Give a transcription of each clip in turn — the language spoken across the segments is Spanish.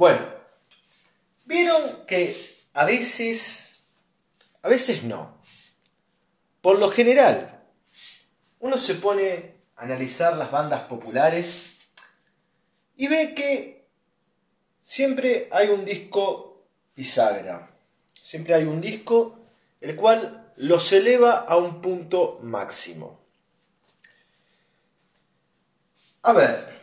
Bueno, vieron que a veces, a veces no. Por lo general, uno se pone a analizar las bandas populares y ve que siempre hay un disco bisagra. Siempre hay un disco el cual los eleva a un punto máximo. A ver,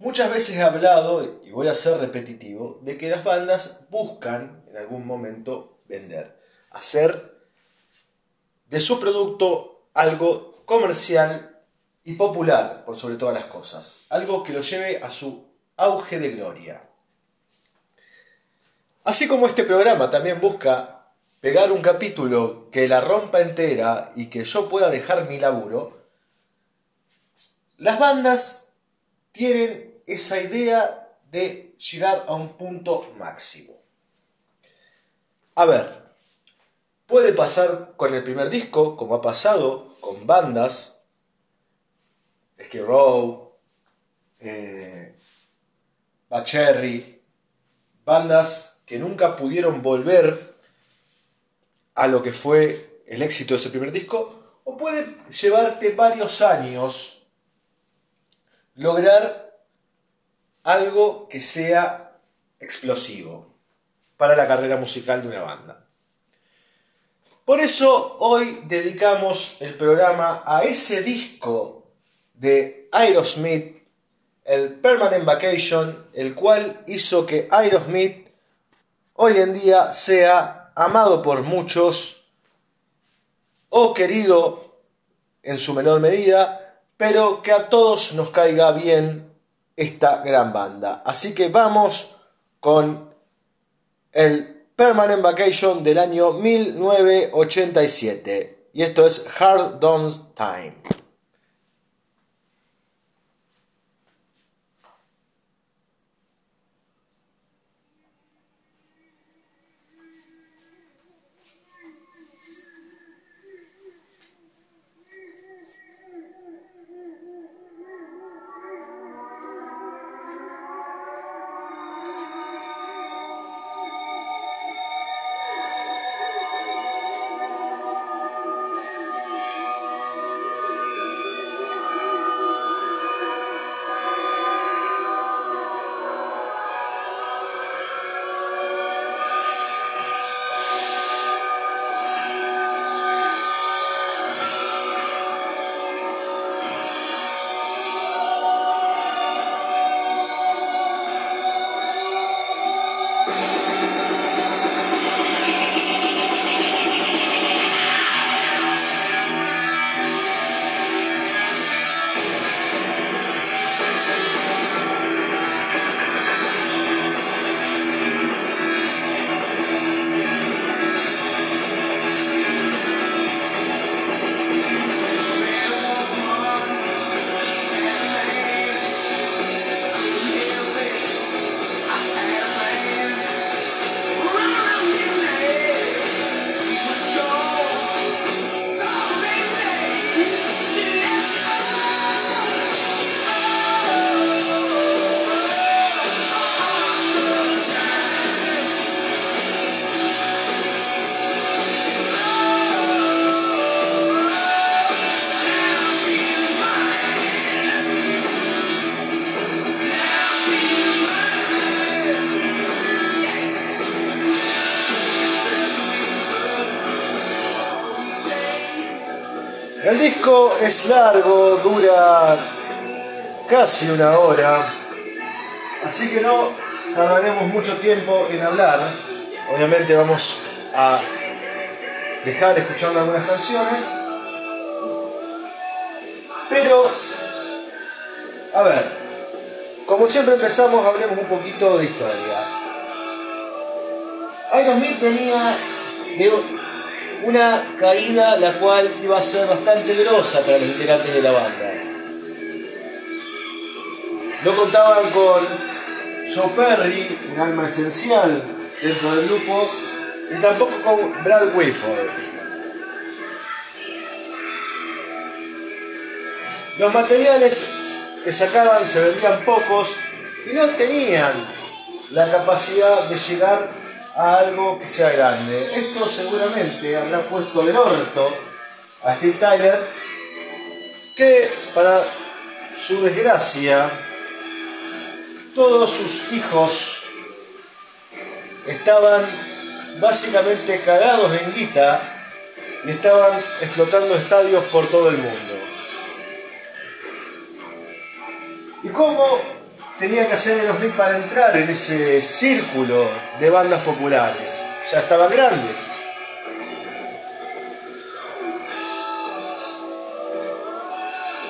muchas veces he hablado, y voy a ser repetitivo, de que las bandas buscan en algún momento vender, hacer de su producto algo comercial y popular, por sobre todas las cosas, algo que lo lleve a su auge de gloria. Así como este programa también busca pegar un capítulo que la rompa entera y que yo pueda dejar mi laburo, las bandas tienen esa idea de llegar a un punto máximo. A ver, puede pasar con el primer disco, como ha pasado con bandas, Skid Row, eh, Bacherry, bandas que nunca pudieron volver a lo que fue el éxito de ese primer disco, o puede llevarte varios años lograr algo que sea explosivo para la carrera musical de una banda. Por eso hoy dedicamos el programa a ese disco de Aerosmith, el Permanent Vacation, el cual hizo que Aerosmith hoy en día sea amado por muchos o querido en su menor medida, pero que a todos nos caiga bien esta gran banda. Así que vamos con el Permanent Vacation del año 1987. Y esto es Hard Done Time. Disco es largo, dura casi una hora, así que no tardaremos mucho tiempo en hablar. Obviamente vamos a dejar escuchando algunas canciones, pero, a ver, como siempre empezamos, hablemos un poquito de historia. Aerosmith venía de una caída la cual iba a ser bastante grosa para los integrantes de la banda. No contaban con Joe Perry, un alma esencial dentro del grupo, y tampoco con Brad Whitford. Los materiales que sacaban se vendían pocos y no tenían la capacidad de llegar a algo que sea grande. Esto seguramente habrá puesto el orto a Steve Tyler, que para su desgracia, todos sus hijos estaban básicamente cagados en guita y estaban explotando estadios por todo el mundo. ¿Y cómo tenía que hacer Aerosmith para entrar en ese círculo de bandas populares? Ya estaban grandes.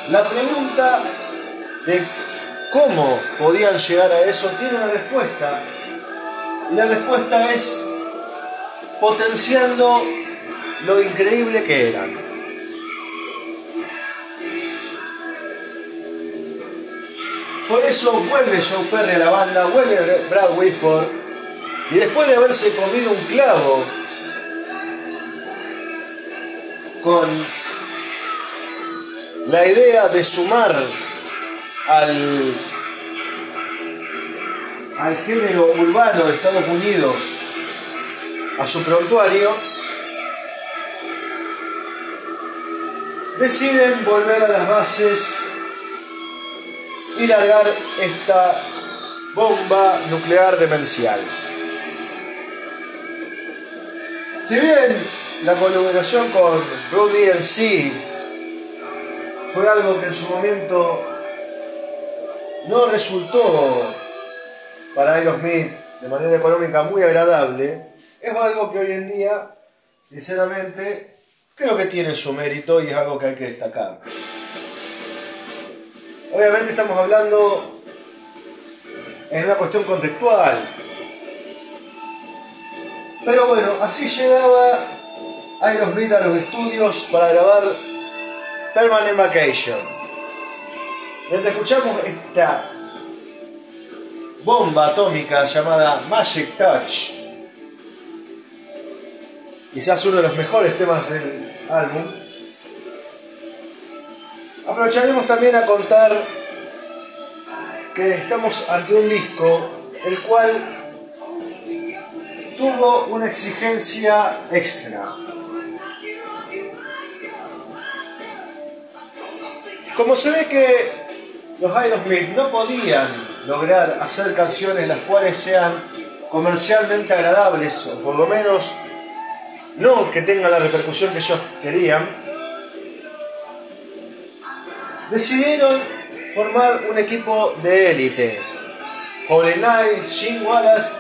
La pregunta de cómo podían llegar a eso tiene una respuesta. Y la respuesta es potenciando lo increíble que eran. Por eso vuelve Joe Perry a la banda, vuelve Brad Whitford, y después de haberse comido un clavo con la idea de sumar al, al género urbano de Estados Unidos a su prontuario, deciden volver a las bases y largar esta bomba nuclear demencial. Si bien la colaboración con Rudy C fue algo que en su momento no resultó para Aerosmith de manera económica muy agradable, es algo que hoy en día, sinceramente, creo que tiene su mérito y es algo que hay que destacar. Obviamente estamos hablando en una cuestión contextual. Pero bueno, así llegaba Aerosmith a los estudios para grabar Permanent Vacation. Mientras escuchamos esta bomba atómica llamada Magic Touch, quizás uno de los mejores temas del álbum, aprovecharemos también a contar que estamos ante un disco el cual tuvo una exigencia extra. Como se ve que los Aerosmith no podían lograr hacer canciones las cuales sean comercialmente agradables, o por lo menos no que tengan la repercusión que ellos querían, decidieron formar un equipo de élite. Knight, Jim Wallace,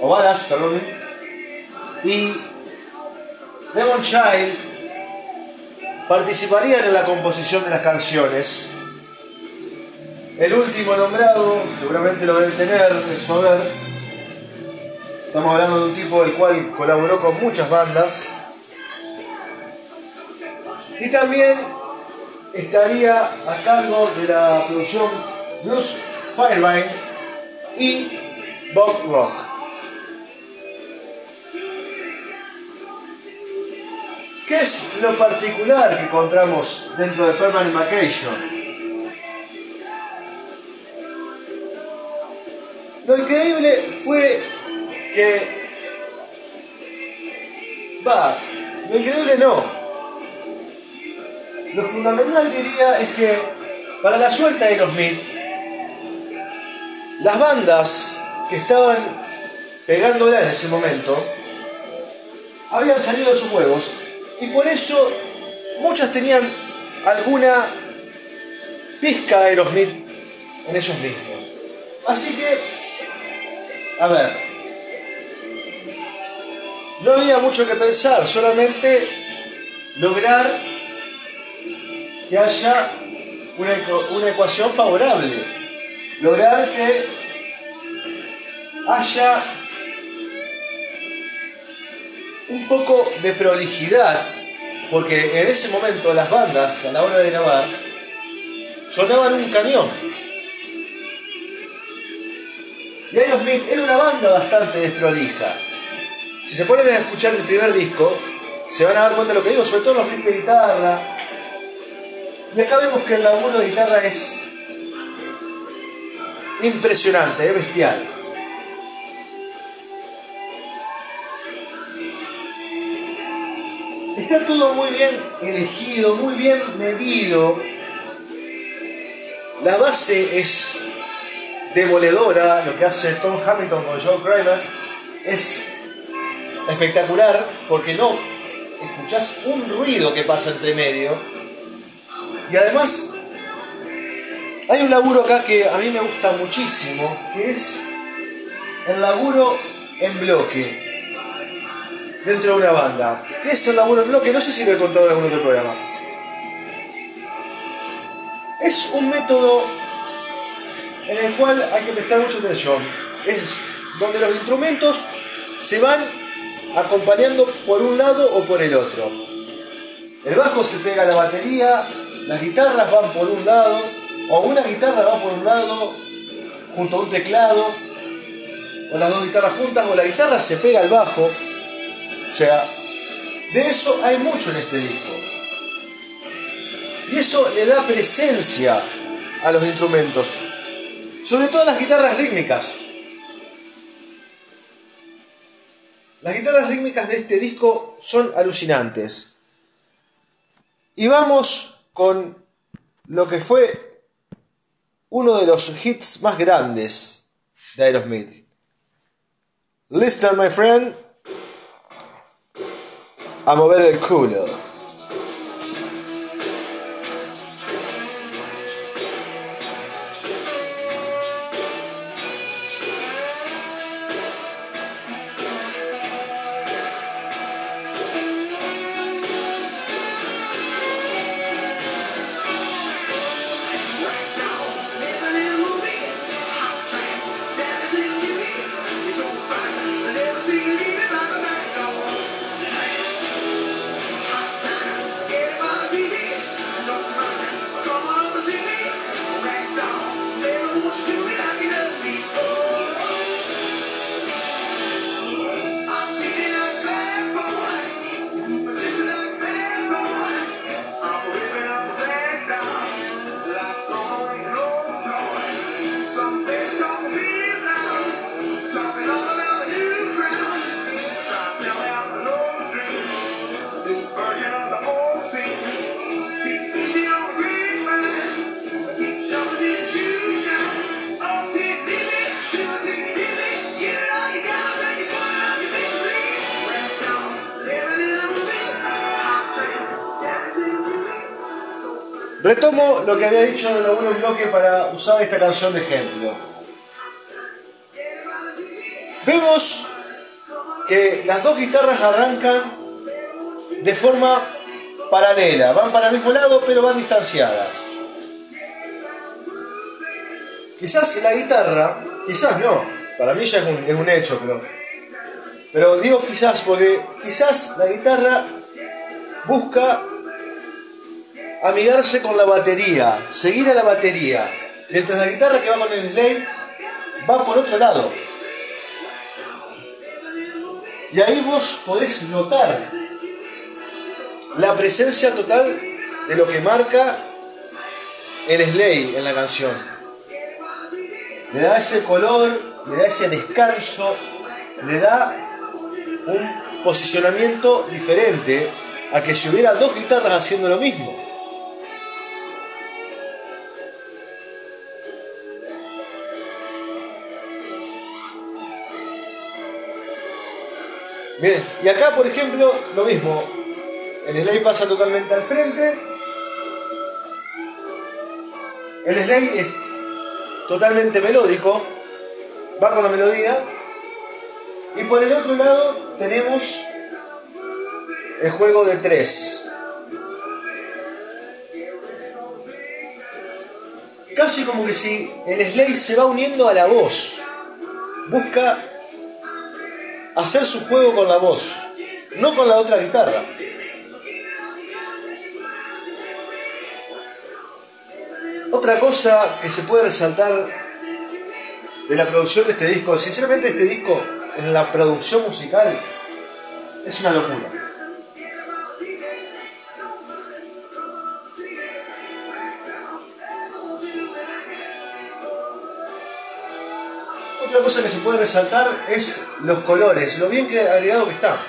o Wallace, perdón, y Demon Child participarían en la composición de las canciones. El último nombrado, seguramente lo deben tener en su haber. Estamos hablando de un tipo del cual colaboró con muchas bandas. Y también estaría a cargo de la producción Bruce Firevine y Bob Rock. ¿Qué es lo particular que encontramos dentro de Permanent Vacation? Lo increíble fue que... Va, lo increíble no. Lo fundamental diría es que para la suerte de Aerosmith, las bandas que estaban pegándola en ese momento habían salido de sus huevos y por eso muchas tenían alguna pizca de Aerosmith en ellos mismos. Así que, a ver, no había mucho que pensar, solamente lograr que haya una, una ecuación favorable, lograr que haya un poco de prolijidad, porque en ese momento las bandas a la hora de grabar sonaban un cañón. Y Aerosmith era una banda bastante desprolija. Si se ponen a escuchar el primer disco, se van a dar cuenta de lo que digo, sobre todo los riffs de guitarra. Y acá vemos que el laburo de guitarra es impresionante, es bestial. Está todo muy bien elegido, muy bien medido. La base es demoledora, lo que hace Tom Hamilton con Joe Kramer es espectacular porque no escuchás un ruido que pasa entre medio y además hay un laburo acá que a mí me gusta muchísimo, que es el laburo en bloque dentro de una banda. ¿Qué es el laburo en bloque? No sé si lo he contado en algún otro programa. Es un método en el cual hay que prestar mucha atención. Es donde los instrumentos se van acompañando por un lado o por el otro. El bajo se pega a la batería, las guitarras van por un lado, o una guitarra va por un lado junto a un teclado, o las dos guitarras juntas, o la guitarra se pega al bajo. O sea, de eso hay mucho en este disco. Y eso le da presencia a los instrumentos, sobre todo a las guitarras rítmicas. Las guitarras rítmicas de este disco son alucinantes. Y vamos con lo que fue uno de los hits más grandes de Aerosmith. Listen, my friend, a mover el culo. Retomo lo que había dicho en algunos bloques para usar esta canción de ejemplo. Vemos que las dos guitarras arrancan de forma paralela, van para el mismo lado pero van distanciadas. Quizás la guitarra, quizás no, para mí ya es un, es un hecho, pero, pero digo quizás porque quizás la guitarra busca amigarse con la batería, seguir a la batería, mientras la guitarra que va con el slave va por otro lado. Y ahí vos podés notar la presencia total de lo que marca el slave en la canción. Le da ese color, le da ese descanso, le da un posicionamiento diferente a que si hubiera dos guitarras haciendo lo mismo. Bien, y acá por ejemplo lo mismo. El slide pasa totalmente al frente. El slide es totalmente melódico. Va con la melodía. Y por el otro lado tenemos el juego de tres. Casi como que si el slide se va uniendo a la voz. Busca hacer su juego con la voz, no con la otra guitarra. Otra cosa que se puede resaltar de la producción de este disco, sinceramente este disco en la producción musical es una locura. Otra cosa que se puede resaltar es los colores, lo bien que agregado que está.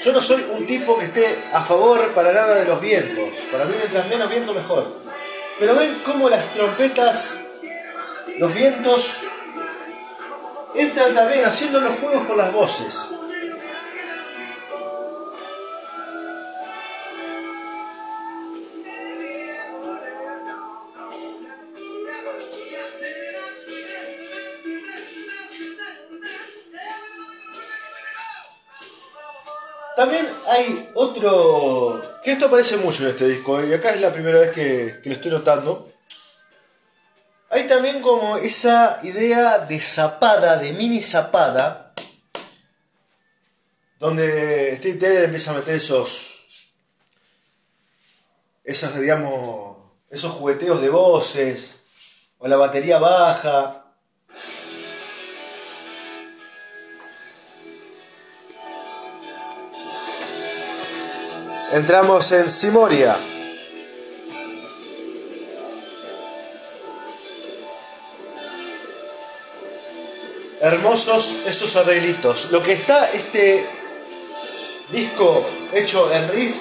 Yo no soy un tipo que esté a favor para nada de los vientos. Para mí mientras menos viento mejor. Pero ven cómo las trompetas, los vientos, entran también haciendo los juegos con las voces. También hay otro, que esto aparece mucho en este disco, y acá es la primera vez que, lo estoy notando. Hay también como esa idea de zapada, de mini zapada, donde Steve Taylor empieza a meter esos, esos, digamos, esos jugueteos de voces, o la batería baja, Entramos en Simoria. Hermosos esos arreglitos. Lo que está este disco hecho en riff,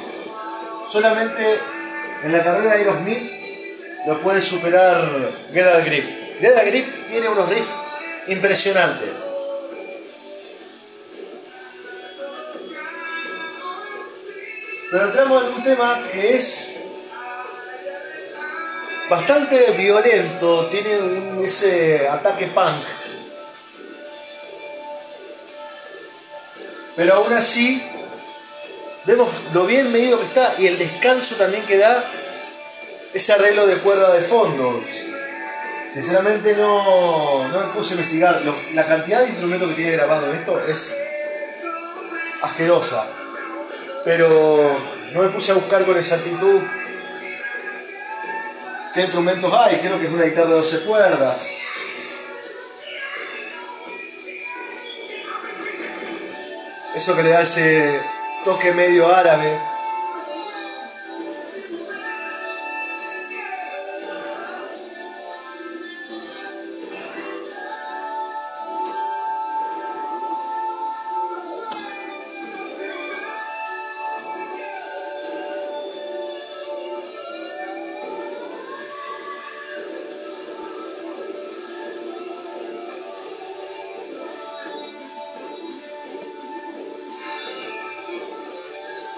solamente en la carrera de Aerosmith lo puede superar Get Grip. Get Grip tiene unos riffs impresionantes. Pero entramos en un tema que es bastante violento, tiene ese ataque punk. Pero aún así, vemos lo bien medido que está y el descanso también que da ese arreglo de cuerda de fondo. Sinceramente no, no me puse a investigar. la cantidad de instrumentos que tiene grabado esto es asquerosa pero no me puse a buscar con exactitud qué instrumentos hay, creo que es una guitarra de 12 cuerdas. Eso que le da ese toque medio árabe.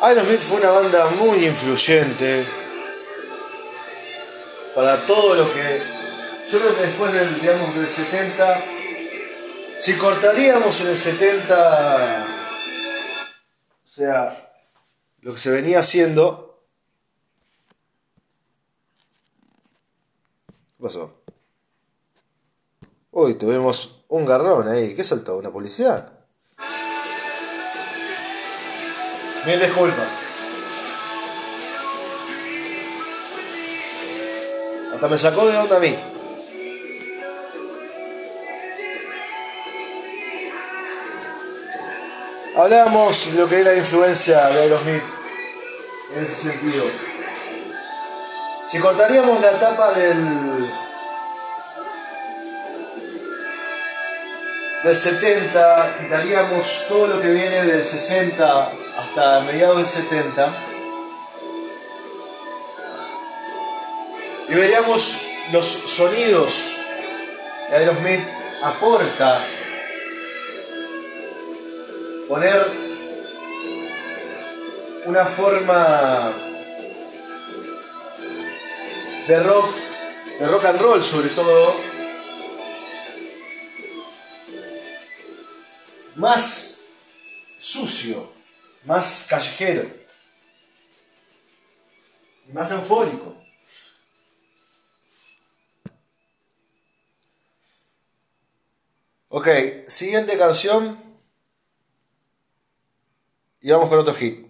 Aerosmith fue una banda muy influyente para todo lo que yo creo que después del digamos del 70 si cortaríamos en el 70 o sea lo que se venía haciendo ¿Qué pasó? Uy, tuvimos un garrón ahí. ¿Qué saltó? ¿Una policía? Mil disculpas. Hasta me sacó de onda a mí. Hablábamos de lo que es la influencia de Aerosmith en ese sentido. Si cortaríamos la etapa del del 70, quitaríamos todo lo que viene del 60 hasta mediados del 70 y veríamos los sonidos que Aerosmith aporta. Poner una forma de rock de rock and roll sobre todo más sucio más callejero y más eufórico. Ok, siguiente canción y vamos con otro hit.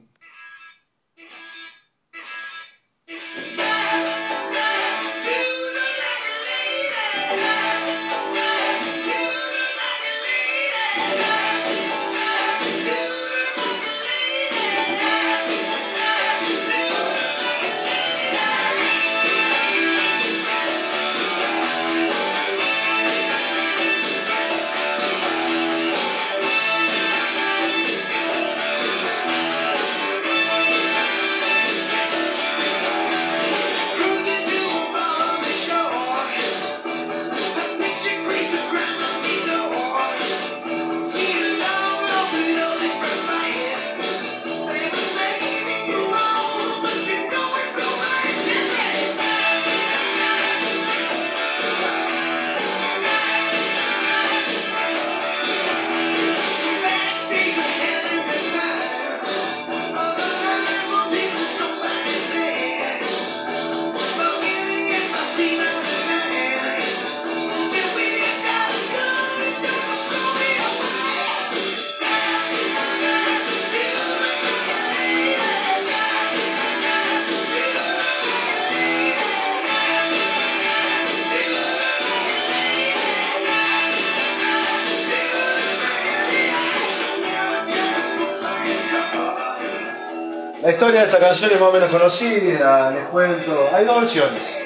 Historia de esta canción es más o menos conocida, les cuento. Hay dos versiones,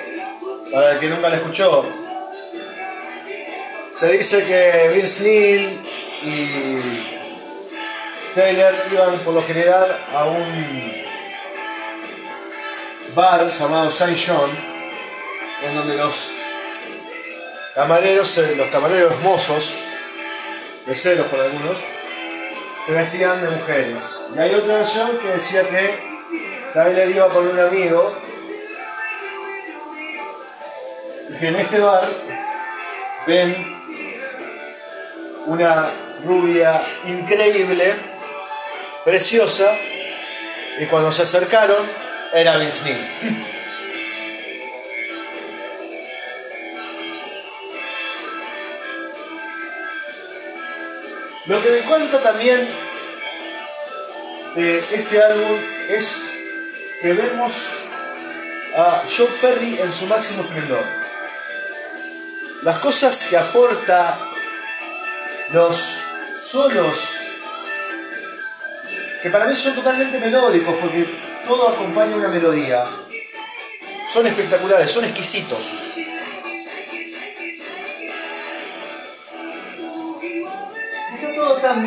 para el que nunca la escuchó. Se dice que Vince Neil y Taylor iban por lo general a un bar llamado Saint John, en donde los camareros, eh, los camareros mozos, ceros por algunos, se vestían de mujeres. Y hay otra versión que decía que Tyler iba con un amigo y que en este bar ven una rubia increíble, preciosa, y cuando se acercaron era Vince. Lo que me cuenta también de este álbum es que vemos a Joe Perry en su máximo esplendor. Las cosas que aporta los solos, que para mí son totalmente melódicos, porque todo acompaña una melodía, son espectaculares, son exquisitos.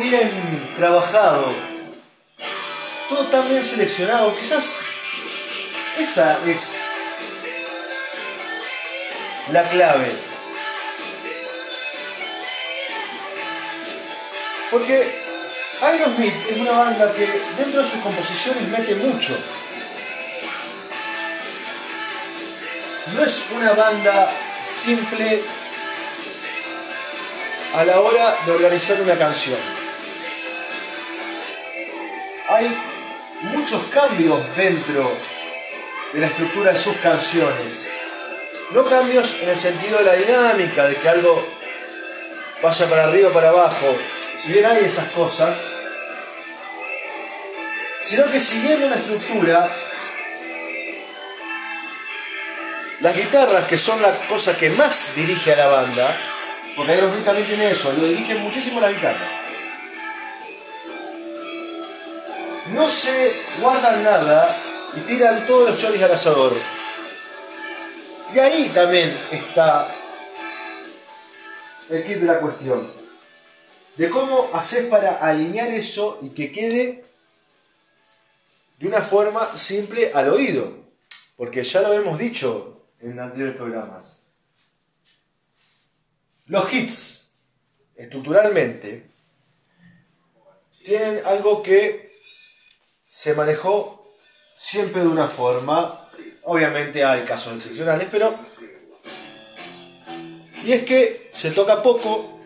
Bien trabajado, todo tan bien seleccionado, quizás esa es la clave. Porque Aerosmith es una banda que dentro de sus composiciones mete mucho. No es una banda simple a la hora de organizar una canción. Hay muchos cambios dentro de la estructura de sus canciones. No cambios en el sentido de la dinámica, de que algo vaya para arriba o para abajo. Si bien hay esas cosas, sino que siguiendo una estructura, las guitarras, que son la cosa que más dirige a la banda, porque Aerosmith también tiene eso, lo dirige muchísimo la guitarra. No se guardan nada y tiran todos los choris al asador. Y ahí también está el kit de la cuestión. De cómo haces para alinear eso y que quede de una forma simple al oído. Porque ya lo hemos dicho en anteriores programas. Los hits, estructuralmente, tienen algo que se manejó siempre de una forma. Obviamente hay casos excepcionales, pero... Y es que se toca poco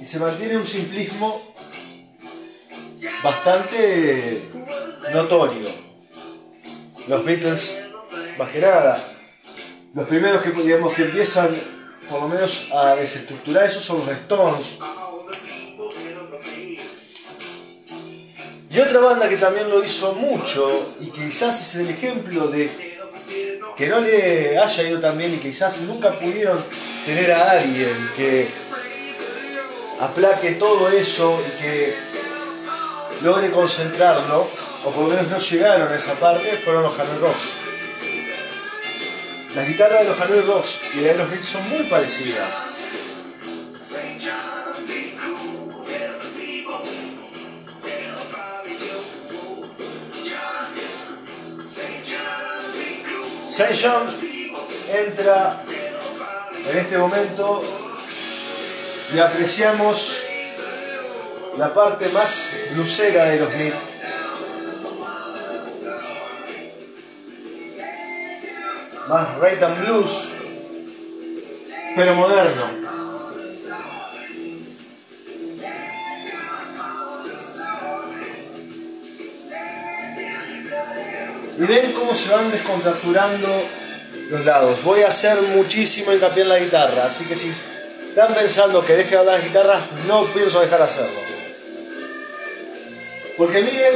y se mantiene un simplismo bastante notorio. Los Beatles, más que nada, los primeros que, digamos, que empiezan por lo menos a desestructurar eso son los Stones. Y otra banda que también lo hizo mucho y quizás es el ejemplo de que no le haya ido tan bien y quizás nunca pudieron tener a alguien que aplaque todo eso y que logre concentrarlo, o por lo menos no llegaron a esa parte, fueron los Hard Rocks. Las guitarras de los Hanoi Rocks y de Aerosmith son muy parecidas. Saint John entra en este momento y apreciamos la parte más lucera de Aerosmith más rhythm and blues, pero moderno. Y ven cómo se van descontracturando los lados. Voy a hacer muchísimo hincapié en la guitarra, así que si están pensando que deje de hablar de guitarra, no pienso dejar de hacerlo. Porque miren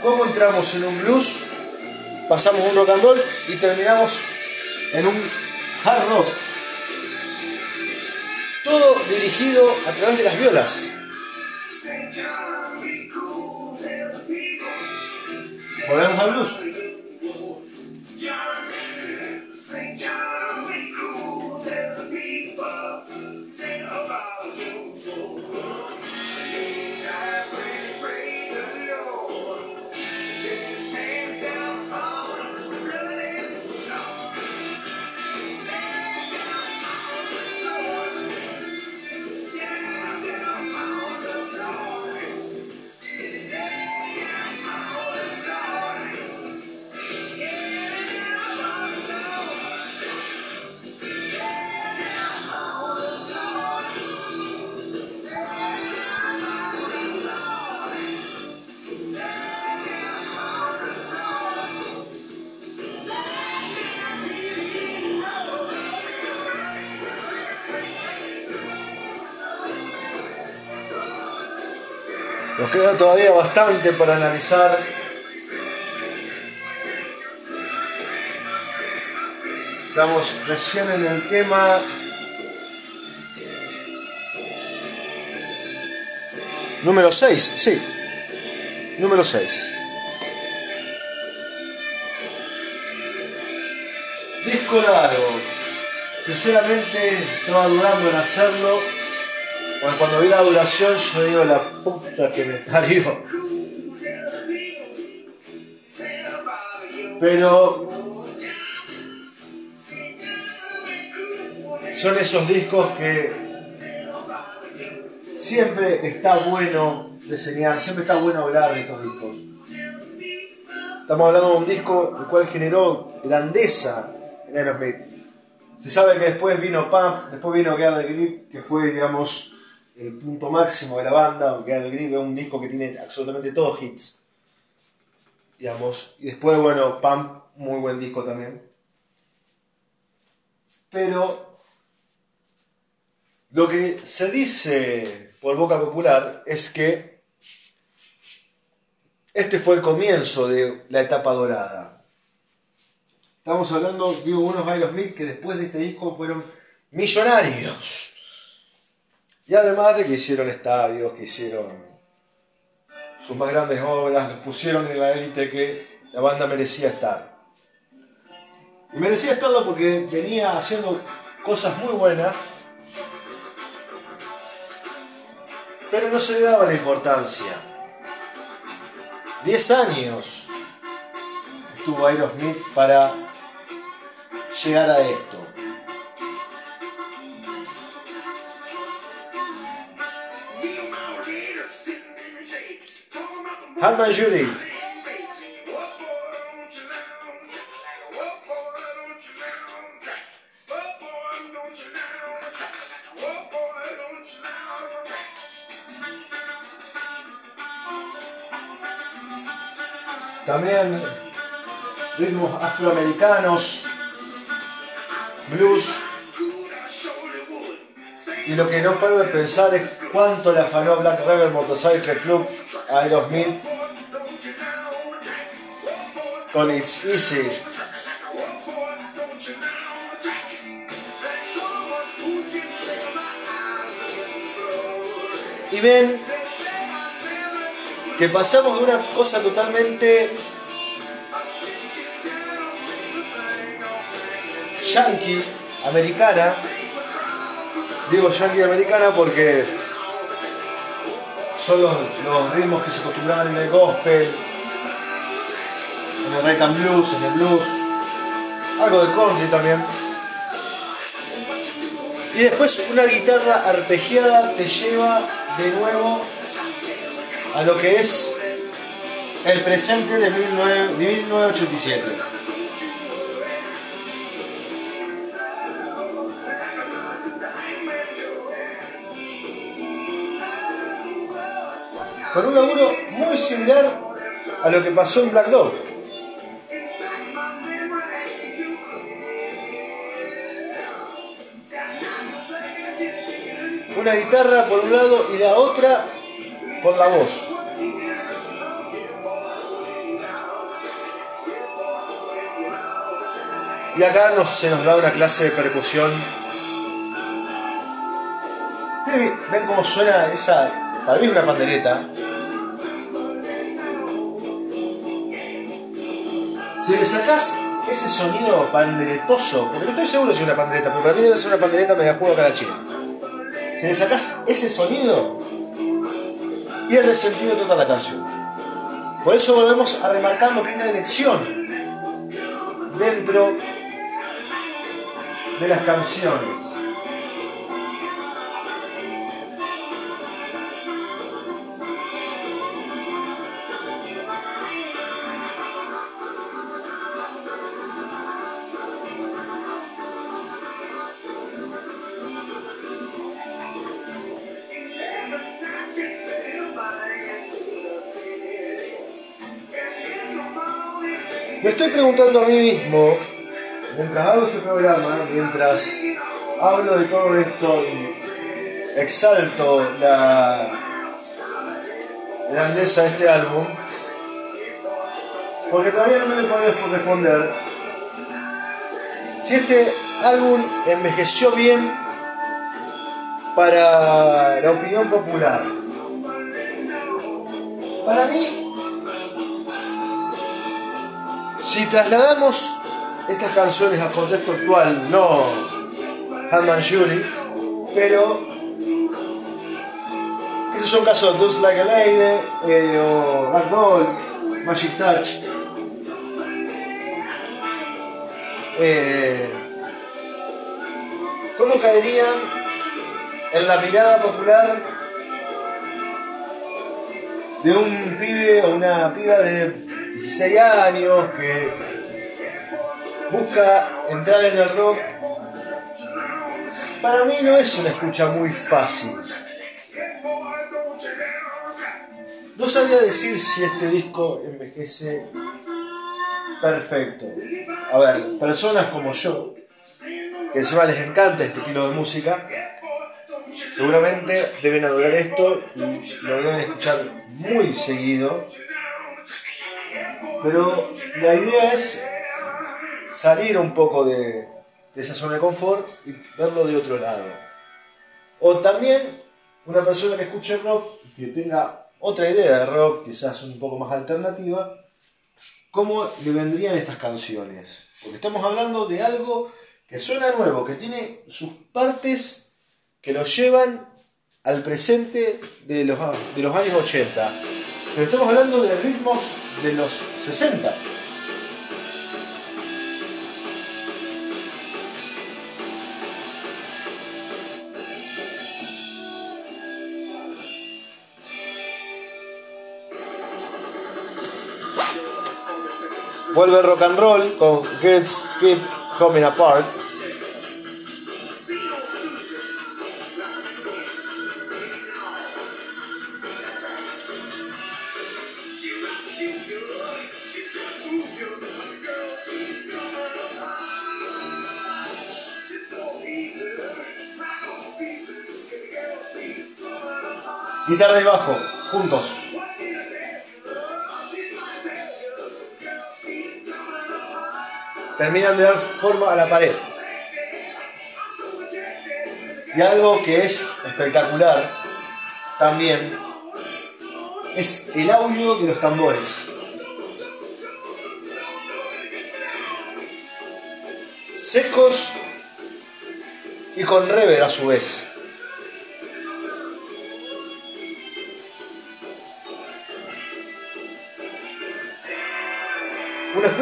cómo entramos en un blues pasamos un rock and roll y terminamos en un hard rock. Todo dirigido a través de las violas. Volvemos al Nos queda todavía bastante para analizar. Estamos recién en el tema número 6, sí. Número 6. Disco largo. Sinceramente estaba dudando en hacerlo cuando vi la duración yo digo la que me parió. Pero son esos discos que siempre está bueno diseñar, siempre está bueno hablar de estos discos. Estamos hablando de un disco el cual generó grandeza en Aerosmith. Se sabe que después vino Pump, después vino Get the Grip, que fue, digamos, el punto máximo de la banda, porque el Grip es un disco que tiene absolutamente todos hits. Digamos. Y después, bueno, Pump, muy buen disco también. Pero lo que se dice por boca popular es que este fue el comienzo de la etapa dorada. Estamos hablando de unos Aerosmith que después de este disco fueron millonarios. Y además de que hicieron estadios, que hicieron sus más grandes obras, los pusieron en la élite que la banda merecía estar. Y merecía estarlo porque venía haciendo cosas muy buenas, pero no se le daba la importancia. Diez años estuvo Aerosmith para llegar a esto. Halman Jury. También ritmos afroamericanos, blues. Y lo que no paro de pensar es cuánto le afanó Black Rebel Motorcycle Club a Aerosmith con It's Easy. Y ven que pasamos de una cosa totalmente yankee, americana, digo yankee americana porque son los, los ritmos que se acostumbraban en el gospel, and blues, en el blues, algo de country también. Y después una guitarra arpegiada te lleva de nuevo a lo que es el presente de, 1987. Con un laburo muy similar a lo que pasó en Black Dog. Una guitarra por un lado y la otra por la voz. Y acá nos, se nos da una clase de percusión. ven cómo suena esa? Para mí es una pandereta. Si le sacás ese sonido panderetoso, porque no estoy seguro si es una pandereta, pero para mí debe ser una pandereta me la juego acá la china. Si le sacás ese sonido, pierde sentido toda la canción. Por eso volvemos a remarcar lo que es la elección dentro de las canciones. Preguntando a mí mismo, mientras hago este programa, mientras hablo de todo esto y exalto la grandeza de este álbum, porque todavía no me lo puedo responder, si este álbum envejeció bien para la opinión popular. Para mí, si trasladamos estas canciones al contexto actual, no Handman Jury, pero esos son casos de Dust Like a Lady eh, o Ball, Magic Touch. Eh, ¿Cómo caerían en la mirada popular de un pibe o una piba de 16 años, que busca entrar en el rock, para mí no es una escucha muy fácil. No sabía decir si este disco envejece perfecto. A ver, personas como yo, que encima les encanta este estilo de música, seguramente deben adorar esto y lo deben escuchar muy seguido pero la idea es salir un poco de, esa zona de confort y verlo de otro lado. O también una persona que escuche rock, que tenga otra idea de rock, quizás un poco más alternativa, ¿cómo le vendrían estas canciones? Porque estamos hablando de algo que suena nuevo, que tiene sus partes que lo llevan al presente de los, de los años 80 pero estamos hablando de ritmos de los 60. Vuelve rock and roll con Girls Keep Coming Apart. Guitarra y bajo, juntos. Terminan de dar forma a la pared. Y algo que es espectacular también es el audio de los tambores. Secos y con rever a su vez.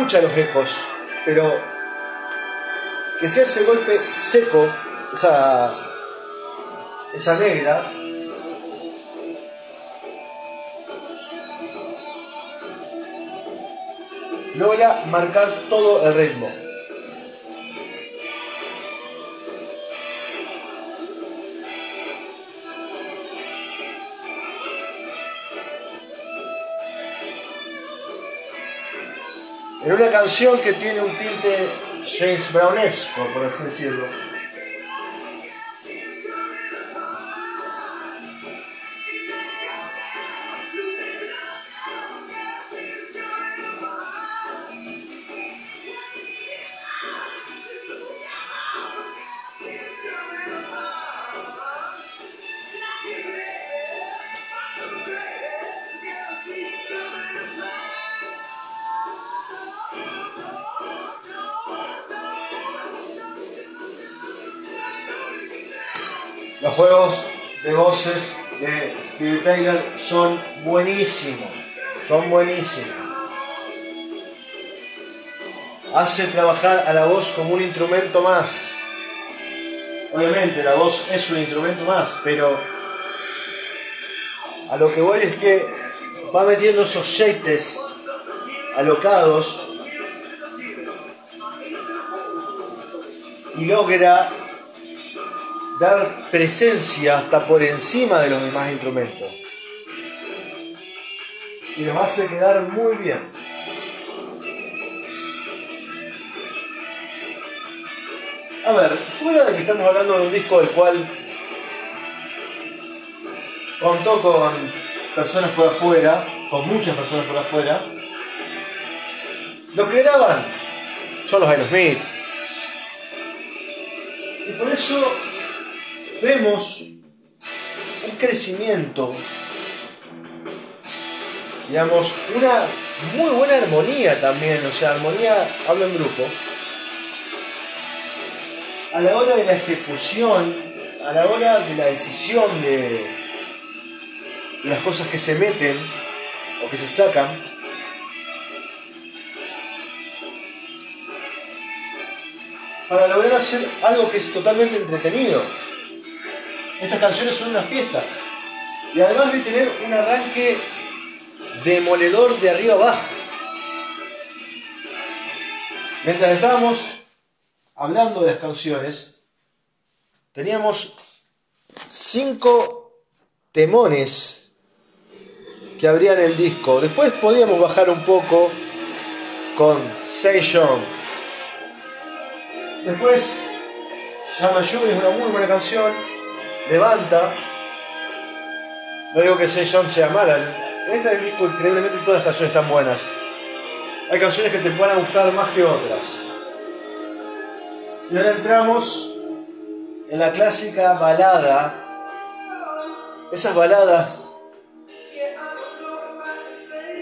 Escucha los ecos, pero que sea ese golpe seco, esa, esa negra, logra marcar todo el ritmo. En una canción que tiene un tinte James Brownesco, por así decirlo. Juegos de voces de Steve Taylor son buenísimos. Son buenísimos. Hace trabajar a la voz como un instrumento más. Obviamente la voz es un instrumento más, pero a lo que voy es que va metiendo esos shapes alocados y logra dar presencia hasta por encima de los demás instrumentos. Y los hace quedar muy bien. A ver, fuera de que estamos hablando de un disco del cual contó con personas por afuera, con muchas personas por afuera, los que graban son los Aerosmith. Y por eso vemos un crecimiento, digamos, una muy buena armonía también, o sea, armonía, hablo en grupo, a la hora de la ejecución, a la hora de la decisión de, las cosas que se meten o que se sacan, para lograr hacer algo que es totalmente entretenido. Estas canciones son una fiesta. Y además de tener un arranque demoledor de arriba abajo. Mientras estábamos hablando de las canciones, teníamos cinco temones que abrían el disco. Después podíamos bajar un poco con Young. Después, Llama es una muy buena canción. Levanta. No digo que Say Young sea mala. Este disco, increíblemente, todas las canciones están buenas. Hay canciones que te puedan gustar más que otras. Y ahora entramos en la clásica balada. Esas baladas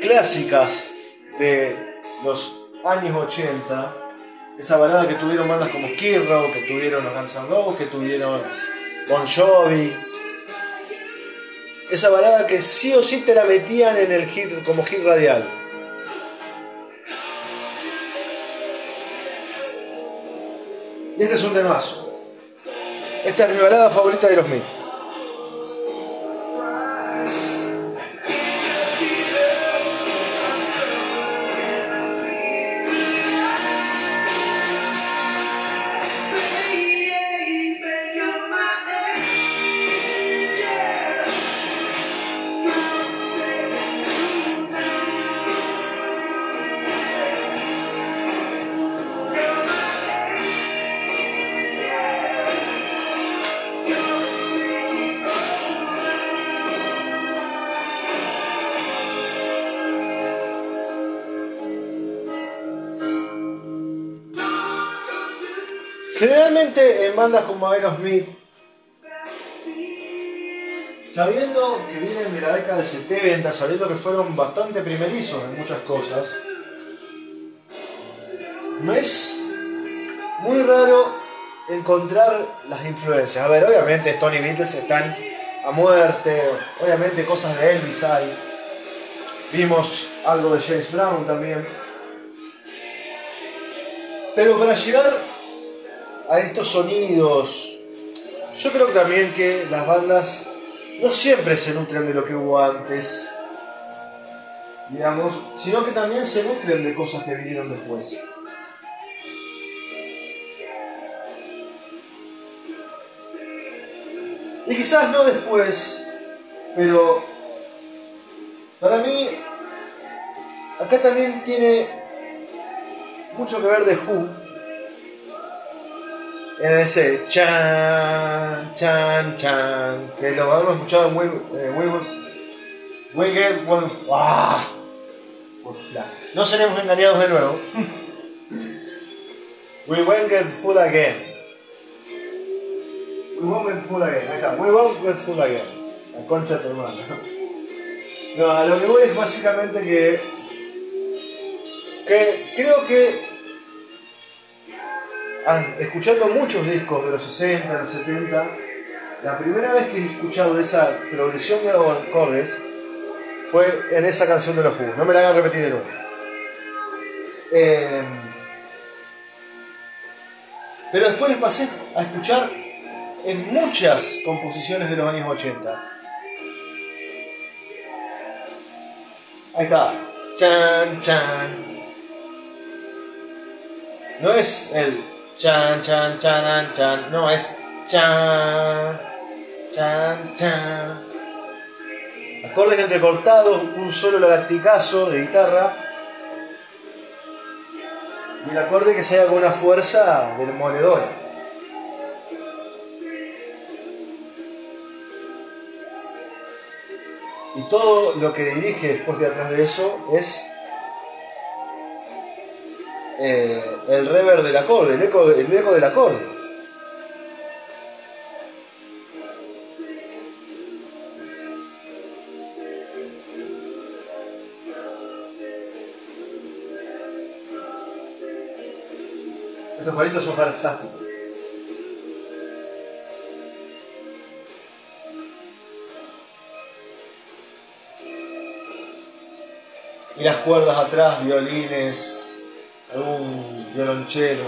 clásicas de los años 80. Esa balada que tuvieron bandas como Skid que tuvieron los Guns N' Roses, que tuvieron Bon Jovi. Esa balada que sí o sí te la metían en el hit como hit radial. Y este es un temazo. Esta es mi balada favorita de los Smith. Generalmente en bandas como Aerosmith, sabiendo que vienen de la década del 70, sabiendo que fueron bastante primerizos en muchas cosas, no es muy raro encontrar las influencias. A ver, obviamente Tony Beatles están a muerte, obviamente cosas de Elvis hay. Vimos algo de James Brown también. Pero para llegar a estos sonidos. Yo creo también que las bandas no siempre se nutren de lo que hubo antes, digamos, sino que también se nutren de cosas que vinieron después. Y quizás no después, pero para mí acá también tiene mucho que ver de Who en ese chan, chan, chan, que lo habíamos escuchado muy, muy, muy get ¡ah! No seremos engañados de nuevo. We won't get full again. We won't get full again. Ahí está. We won't get full again. La concha de tu hermano. No, a lo que voy es básicamente que. Que creo que escuchando muchos discos de los 60, de los 70, La primera vez que he escuchado esa progresión de acordes fue en esa canción de los Who. No me la hagan repetir de nuevo. Eh, pero después les pasé a escuchar en muchas composiciones de los años 80. Ahí está. Chan, chan. No es el chan, chan, chan, chan. No, es chan, chan, chan. Acordes entrecortados, un solo lagarticazo de guitarra. Y el acorde que se haga con una fuerza demoledora. Y todo lo que dirige después de atrás de eso es eh, el reverb del acorde, el eco, el eco del acorde. Estos cuadritos son fantásticos. Y las cuerdas atrás, violines, algún violonchelo.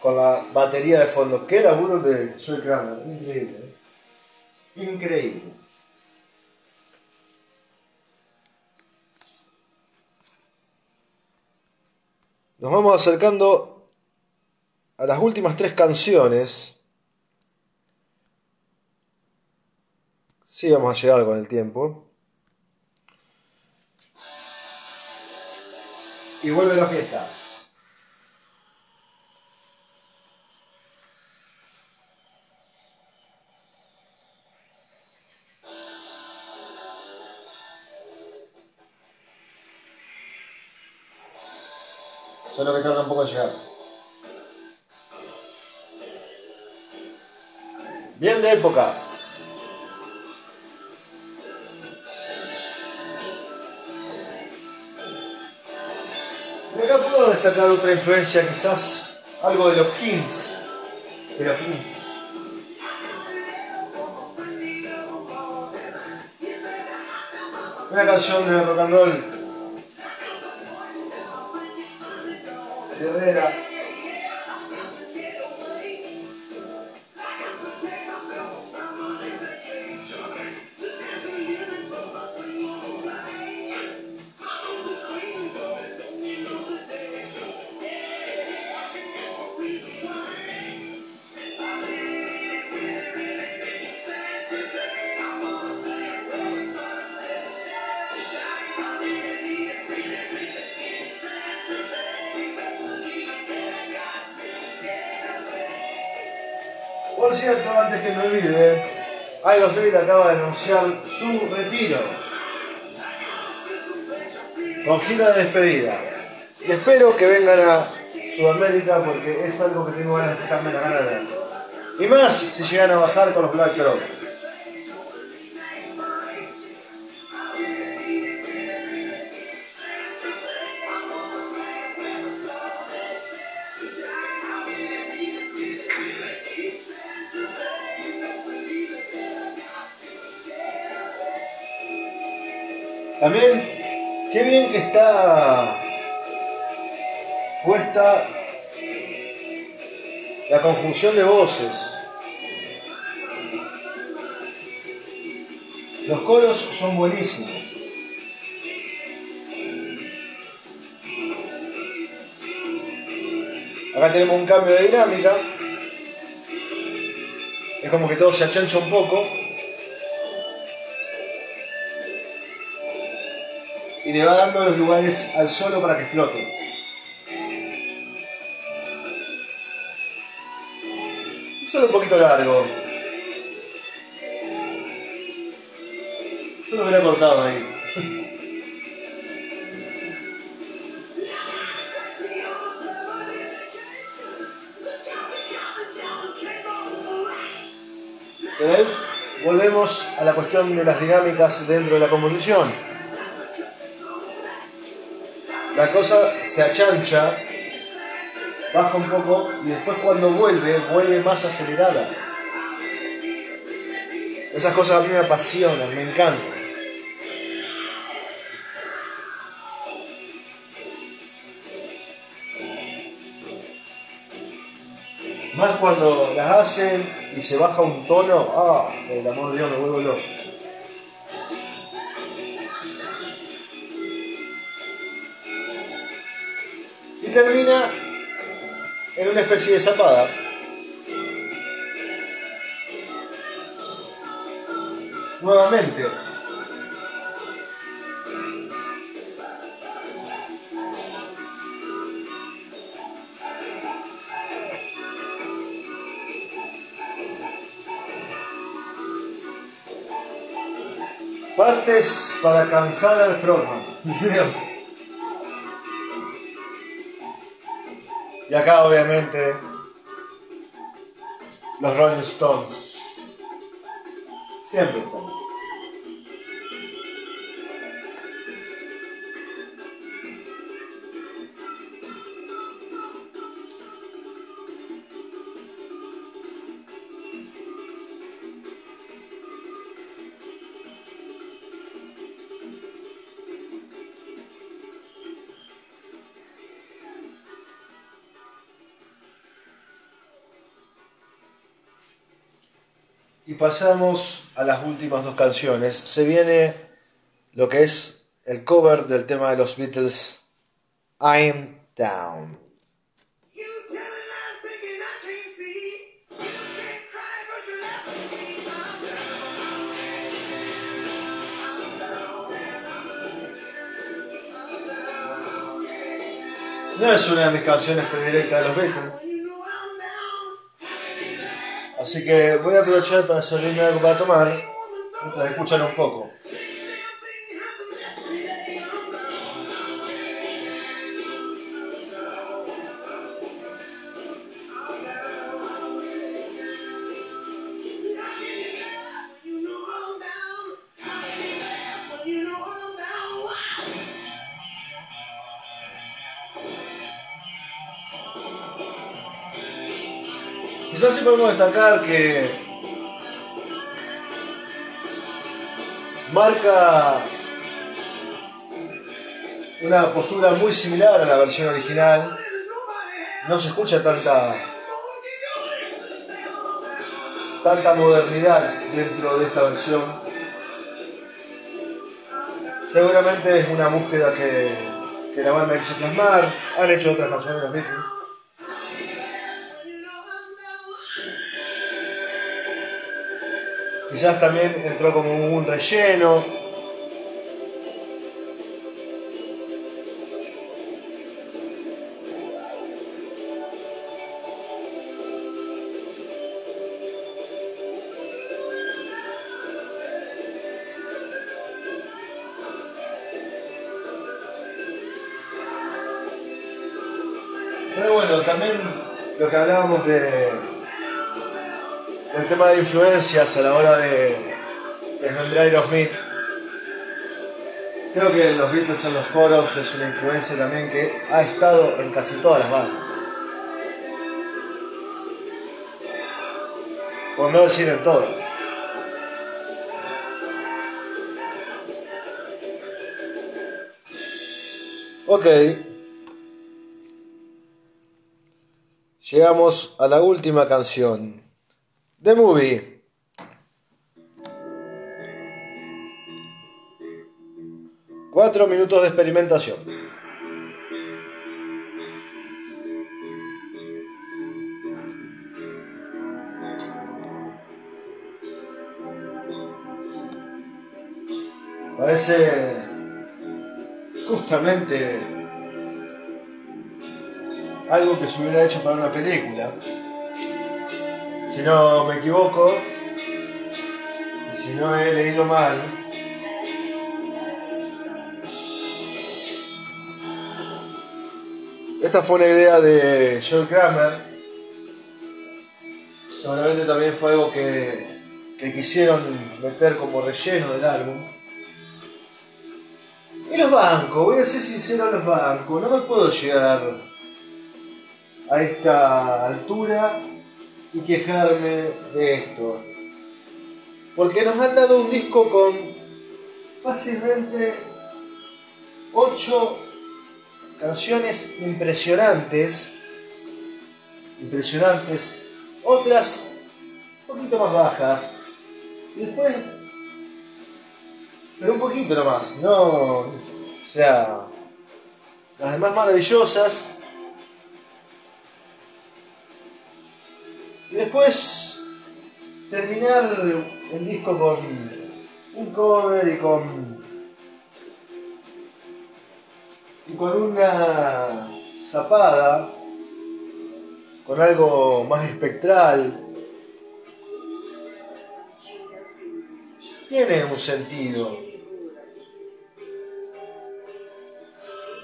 Con la batería de fondo. Qué laburo de Soy Kramer. Increíble. ¿eh? Increíble. Nos vamos acercando a las últimas tres canciones. Sí, vamos a llegar con el tiempo. Y vuelve la fiesta. Solo que tarda un poco en llegar. Bien de época. Destacar otra influencia, quizás algo de los Kings. De los Kings. Una canción de rock and roll. Herrera. Acaba de anunciar su retiro. Con gira de despedida. Y espero que vengan a Sudamérica porque es algo que tengo ganas de sacarme la gana de. Y más si llegan a bajar con los Black Crowes. También, qué bien que está puesta la conjunción de voces. Los coros son buenísimos. Acá tenemos un cambio de dinámica. Es como que todo se achancha un poco. Y le va dando los lugares al solo para que explote. Solo un poquito largo. Yo lo hubiera cortado ahí. Pero ahí volvemos a la cuestión de las dinámicas dentro de la composición la cosa se achancha baja un poco y después cuando vuelve, vuelve más acelerada. Esas cosas a mí me apasionan, me encantan. Más cuando las hacen y se baja un tono, ah, por el amor de Dios me vuelvo loco. Una especie de zapada. Nuevamente. Partes para cansar al frontman. Y acá obviamente los Rolling Stones. Siempre están. Pasamos a las últimas dos canciones. Se viene lo que es el cover del tema de los Beatles, I'm Down. No es una de mis canciones predilectas de los Beatles. Así que voy a aprovechar para servirme algo para tomar mientras escuchan un poco. Quizás sí podemos destacar que marca una postura muy similar a la versión original. No se escucha tanta tanta modernidad dentro de esta versión. Seguramente es una búsqueda que, que la banda quiso plasmar. Han hecho otras canciones los Beatles. Quizás también entró como un relleno. Pero bueno, también lo que hablábamos de tema de influencias a la hora de desmembrar Aerosmith. Creo que los Beatles en los coros es una influencia también que ha estado en casi todas las bandas. Por no decir en todas. Ok. Llegamos a la última canción. The Movie. Cuatro minutos de experimentación. Parece justamente algo que se hubiera hecho para una película. Si no me equivoco, si no he leído mal, esta fue una idea de Joel Kramer. Seguramente también fue algo que, que quisieron meter como relleno del álbum. Y los bancos, voy a ser sincero los bancos, no me puedo llegar a esta altura y quejarme de esto. Porque nos han dado un disco con fácilmente 8 canciones impresionantes, impresionantes, otras un poquito más bajas, y después, pero un poquito nomás, no, o sea, las demás maravillosas, después terminar el disco con un cover y con y con una zapada, con algo más espectral, tiene un sentido.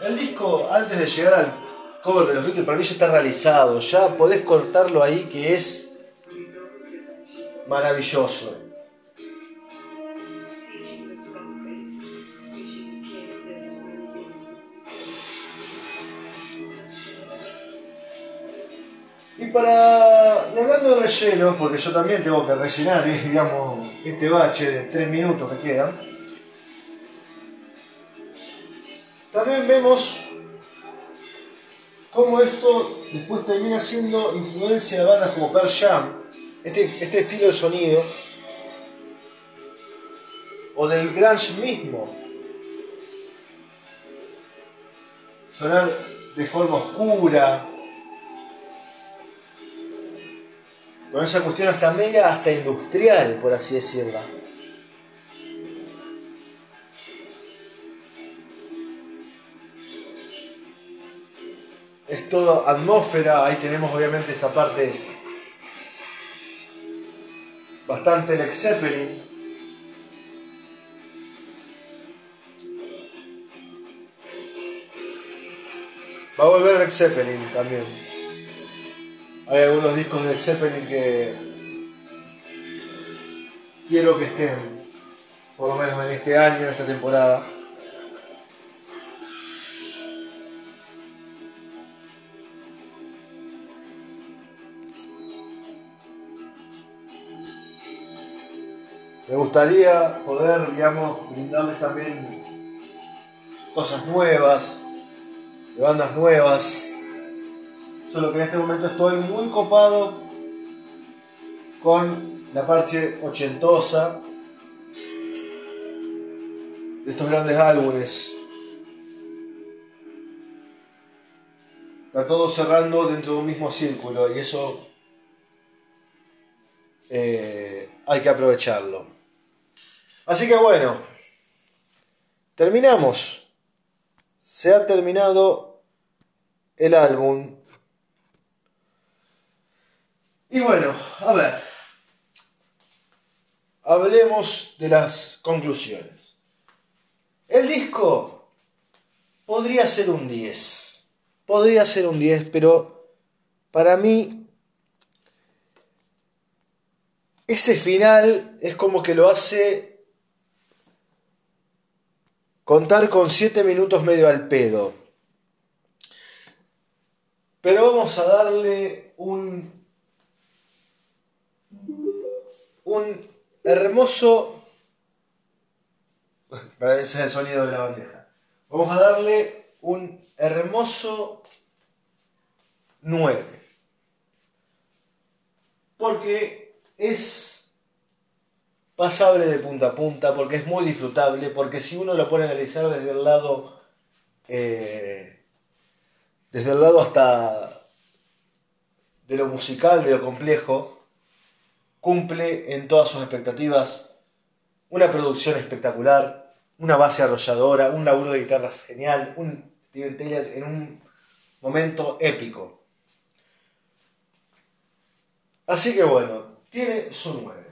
El disco, antes de llegar al cover de los Beatles, para mí ya está realizado, ya podés cortarlo ahí que es maravilloso. Y para, hablando de relleno, porque yo también tengo que rellenar, eh, digamos, este bache de 3 minutos que quedan, también vemos cómo esto después termina siendo influencia de bandas como Pearl Jam, este, este estilo de sonido, o del grunge mismo. Sonar de forma oscura, con esa cuestión hasta media, hasta industrial, por así decirlo. Es todo atmósfera, ahí tenemos obviamente esa parte bastante Lex Zeppelin. Va a volver Lex Zeppelin también. Hay algunos discos de Zeppelin que quiero que estén, por lo menos en este año, en esta temporada. Me gustaría poder, digamos, brindarles también cosas nuevas, de bandas nuevas, Solo que en este momento estoy muy copado con la parte ochentosa de estos grandes álbumes. Está todo cerrando dentro de un mismo círculo y eso eh, hay que aprovecharlo. Así que bueno, terminamos. Se ha terminado el álbum y bueno, a ver, hablemos de las conclusiones. El disco podría ser un 10, podría ser un 10, pero para mí ese final es como que lo hace contar con 7 minutos medio al pedo. Pero vamos a darle un un hermoso... Ese es el sonido de la bandeja. Vamos a darle un hermoso 9. Porque es pasable de punta a punta, porque es muy disfrutable, porque si uno lo pone a analizar desde el lado... Eh, desde el lado hasta de lo musical, de lo complejo, cumple en todas sus expectativas una producción espectacular, una base arrolladora, un laburo de guitarras genial, un Steven Taylor en un momento épico. Así que bueno, tiene su 9.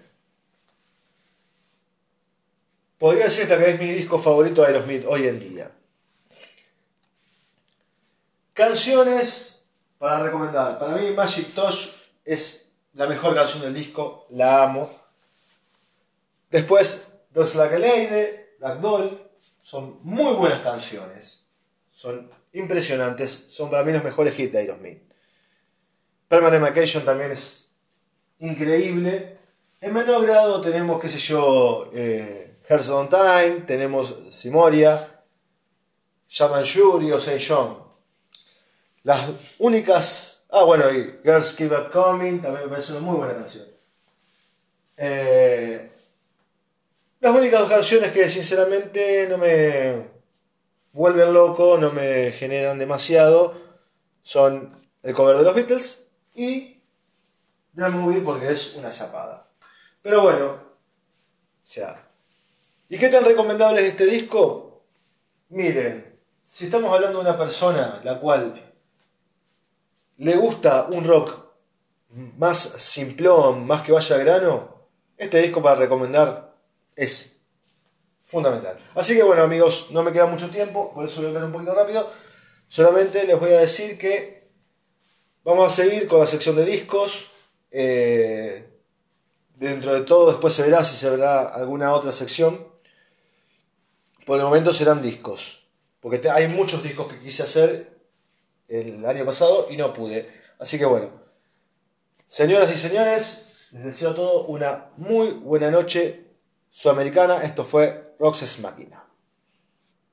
Podría decir que es mi disco favorito de Aerosmith hoy en día. Canciones para recomendar. Para mí Magic Touch es la mejor canción del disco, la amo. Después, Dogs Like a Lady, Black Doll, son muy buenas canciones. Son impresionantes, son para mí los mejores hits de Aerosmith. Permanent Vacation también es increíble. En menor grado tenemos, qué sé yo, eh, Hearts on Time, tenemos Simoria, Shaman Shuri o Saint John. Las únicas. Ah, bueno, y Girls Keep Up Coming también me parece una muy buena canción. Eh, las únicas dos canciones que sinceramente no me vuelven loco, no me generan demasiado, son el cover de los Beatles y The Movie porque es una chapada. Pero bueno, o sea, ¿y qué tan recomendable es este disco? Miren, si estamos hablando de una persona la cual le gusta un rock más simplón, más que vaya al grano, este disco para recomendar es fundamental. Así que bueno amigos, no me queda mucho tiempo, por eso voy a hablar un poquito rápido. Solamente les voy a decir que vamos a seguir con la sección de discos. Eh, dentro de todo, después se verá si se verá alguna otra sección. Por el momento serán discos. Porque hay muchos discos que quise hacer el año pasado y no pude. Así que bueno. Señoras y señores, les deseo a todos una muy buena noche sudamericana. Esto fue Roxas Máquina.